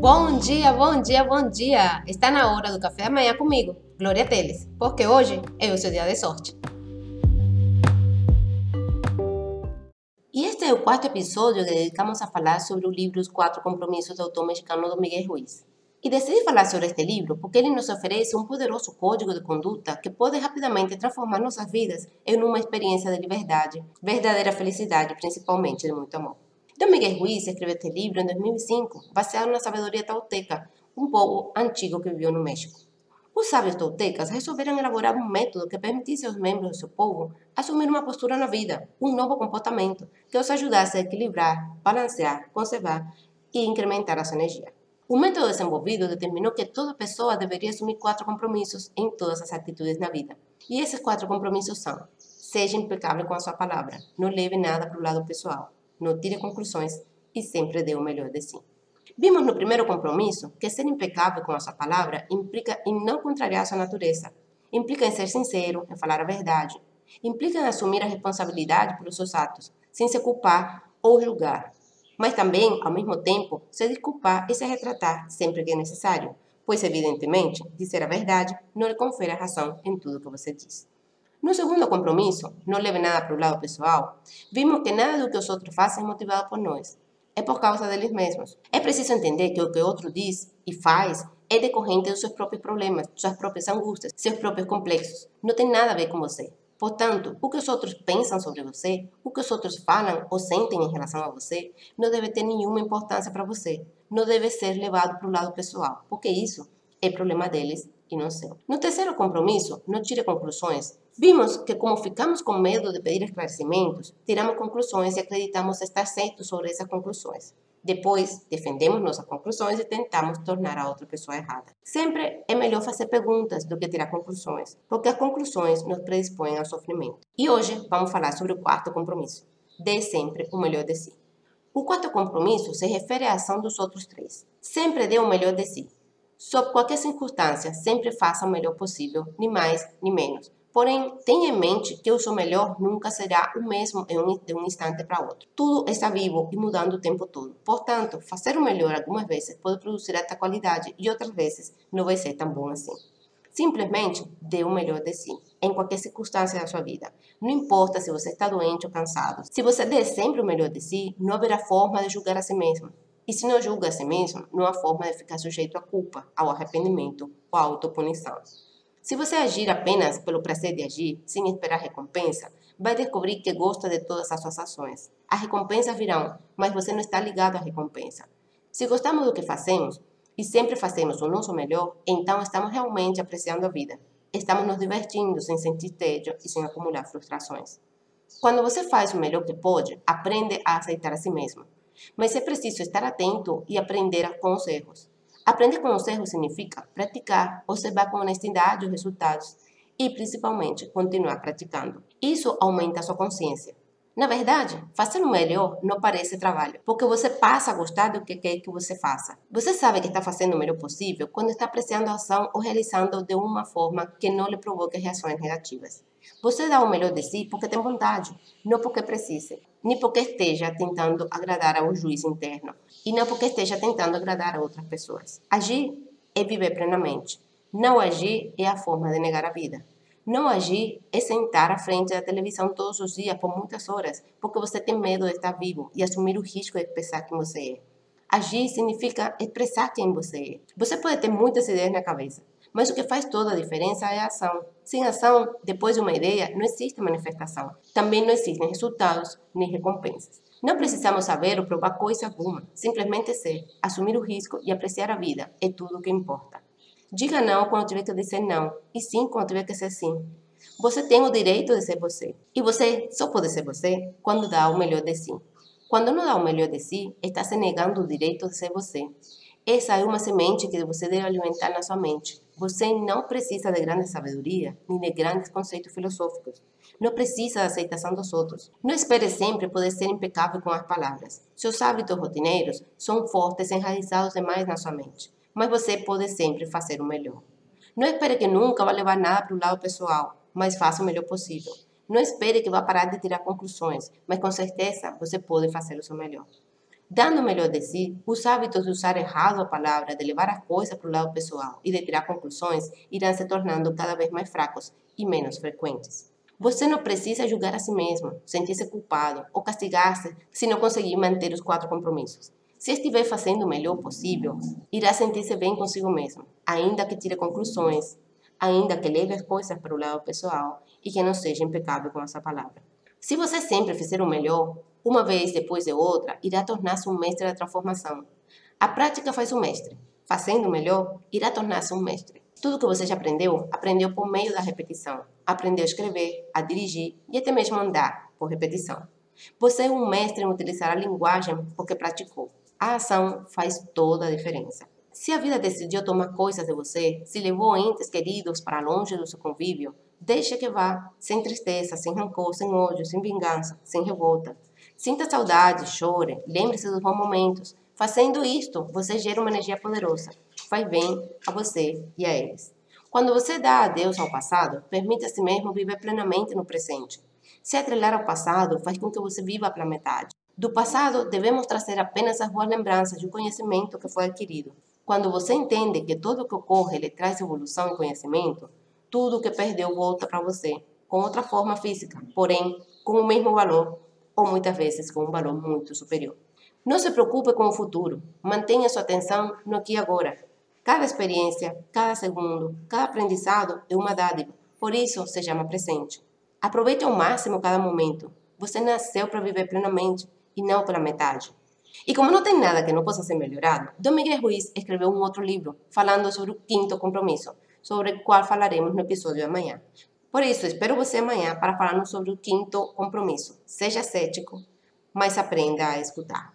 Bom dia, bom dia, bom dia! Está na hora do café da manhã comigo, Glória Teles, porque hoje é o seu dia de sorte. E este é o quarto episódio que dedicamos a falar sobre o livro Os Quatro Compromissos do autor mexicano Miguel Ruiz. E decidi falar sobre este livro porque ele nos oferece um poderoso código de conduta que pode rapidamente transformar nossas vidas em uma experiência de liberdade, verdadeira felicidade principalmente de muito amor. Don Miguel Ruiz escreveu este livro em 2005, baseado na sabedoria tolteca, um povo antigo que viveu no México. Os sábios toltecas resolveram elaborar um método que permitisse aos membros do seu povo assumir uma postura na vida, um novo comportamento que os ajudasse a equilibrar, balancear, conservar e incrementar a sua energia. O método desenvolvido determinou que toda pessoa deveria assumir quatro compromissos em todas as atitudes na vida. E esses quatro compromissos são: seja impecável com a sua palavra, não leve nada para o lado pessoal, não tire conclusões e sempre dê o melhor de si. Vimos no primeiro compromisso que ser impecável com a sua palavra implica em não contrariar sua natureza, implica em ser sincero, em falar a verdade, implica em assumir a responsabilidade pelos seus atos, sem se culpar ou julgar, mas também, ao mesmo tempo, se desculpar e se retratar sempre que é necessário, pois, evidentemente, dizer a verdade não lhe confere a razão em tudo que você diz. No segundo compromisso, não leve nada para o lado pessoal, vimos que nada do que os outros fazem é motivado por nós, é por causa deles mesmos. É preciso entender que o que o outro diz e faz é decorrente dos seus próprios problemas, suas próprias angústias, seus próprios complexos. Não tem nada a ver com você. Portanto, o que os outros pensam sobre você, o que os outros falam ou sentem em relação a você, não deve ter nenhuma importância para você. Não deve ser levado para o lado pessoal, porque isso é problema deles No terceiro compromisso, não tire conclusões. Vimos que, como ficamos com medo de pedir esclarecimentos, tiramos conclusões e acreditamos estar certos sobre essas conclusões. Depois, defendemos nossas conclusões e tentamos tornar a outra pessoa errada. Sempre é melhor fazer perguntas do que tirar conclusões, porque as conclusões nos predispõem ao sofrimento. E hoje vamos falar sobre o quarto compromisso: dê sempre o melhor de si. O quarto compromisso se refere à ação dos outros três. Sempre dê o melhor de si. Sob qualquer circunstância, sempre faça o melhor possível, nem mais nem menos. Porém, tenha em mente que o seu melhor nunca será o mesmo de um instante para outro. Tudo está vivo e mudando o tempo todo. Portanto, fazer o melhor algumas vezes pode produzir alta qualidade e outras vezes não vai ser tão bom assim. Simplesmente dê o melhor de si, em qualquer circunstância da sua vida. Não importa se você está doente ou cansado. Se você der sempre o melhor de si, não haverá forma de julgar a si mesmo. E se não julga a si mesmo, não há forma de ficar sujeito à culpa, ao arrependimento ou à autopunição. Se você agir apenas pelo prazer de agir, sem esperar recompensa, vai descobrir que gosta de todas as suas ações. As recompensas virão, mas você não está ligado à recompensa. Se gostamos do que fazemos e sempre fazemos o nosso melhor, então estamos realmente apreciando a vida. Estamos nos divertindo sem sentir tédio e sem acumular frustrações. Quando você faz o melhor que pode, aprende a aceitar a si mesmo. Mas é preciso estar atento e aprender com os erros. Aprender com os erros significa praticar, observar com honestidade os resultados e, principalmente, continuar praticando. Isso aumenta a sua consciência. Na verdade, fazer o melhor não parece trabalho, porque você passa a gostar do que quer que você faça. Você sabe que está fazendo o melhor possível quando está apreciando a ação ou realizando de uma forma que não lhe provoque reações negativas. Você dá o melhor de si porque tem vontade, não porque precise, nem porque esteja tentando agradar ao juiz interno, e não porque esteja tentando agradar a outras pessoas. Agir é viver plenamente. Não agir é a forma de negar a vida. Não agir é sentar à frente da televisão todos os dias por muitas horas, porque você tem medo de estar vivo e assumir o risco de pensar quem você é. Agir significa expressar quem você é. Você pode ter muitas ideias na cabeça, mas o que faz toda a diferença é a ação. Sem ação, depois de uma ideia, não existe manifestação. Também não existem resultados nem recompensas. Não precisamos saber ou provar coisa alguma. Simplesmente ser, assumir o risco e apreciar a vida é tudo o que importa. Diga não quando tiver que dizer não e sim quando tiver que ser sim. Você tem o direito de ser você. E você só pode ser você quando dá o melhor de si. Quando não dá o melhor de si, está se negando o direito de ser você. Essa é uma semente que você deve alimentar na sua mente. Você não precisa de grande sabedoria, nem de grandes conceitos filosóficos. Não precisa da aceitação dos outros. Não espere sempre poder ser impecável com as palavras. Seus hábitos rotineiros são fortes e enraizados demais na sua mente. Mas você pode sempre fazer o melhor. Não espere que nunca vá levar nada para o lado pessoal, mas faça o melhor possível. Não espere que vá parar de tirar conclusões, mas com certeza você pode fazer o seu melhor. Dando o melhor de si, os hábitos de usar errado a palavra, de levar as coisas para o lado pessoal e de tirar conclusões irão se tornando cada vez mais fracos e menos frequentes. Você não precisa julgar a si mesmo, sentir-se culpado ou castigar-se se não conseguir manter os quatro compromissos. Se estiver fazendo o melhor possível, irá sentir-se bem consigo mesmo, ainda que tire conclusões, ainda que leve as coisas para o lado pessoal e que não seja impecável com essa palavra. Se você sempre fizer o melhor, uma vez depois de outra, irá tornar-se um mestre da transformação. A prática faz o mestre. Fazendo o melhor, irá tornar-se um mestre. Tudo que você já aprendeu, aprendeu por meio da repetição. Aprendeu a escrever, a dirigir e até mesmo andar, por repetição. Você é um mestre em utilizar a linguagem porque praticou. A ação faz toda a diferença. Se a vida decidiu tomar coisas de você, se levou entes queridos para longe do seu convívio, deixe que vá, sem tristeza, sem rancor, sem ódio, sem vingança, sem revolta. Sinta saudade, chore, lembre-se dos bons momentos. Fazendo isto, você gera uma energia poderosa. Faz bem a você e a eles. Quando você dá adeus ao passado, permite a si mesmo viver plenamente no presente. Se atrelar ao passado faz com que você viva pela metade. Do passado, devemos trazer apenas as boas lembranças e o conhecimento que foi adquirido. Quando você entende que tudo o que ocorre lhe traz evolução e conhecimento, tudo o que perdeu volta para você, com outra forma física, porém com o mesmo valor, ou muitas vezes com um valor muito superior. Não se preocupe com o futuro, mantenha sua atenção no aqui e agora. Cada experiência, cada segundo, cada aprendizado é uma dádiva, por isso se chama presente. Aproveite ao máximo cada momento. Você nasceu para viver plenamente e não pela metade. E como não tem nada que não possa ser melhorado, Dom Miguel Ruiz escreveu um outro livro falando sobre o quinto compromisso, sobre o qual falaremos no episódio de amanhã. Por isso, espero você amanhã para falarmos sobre o quinto compromisso. Seja cético, mas aprenda a escutar.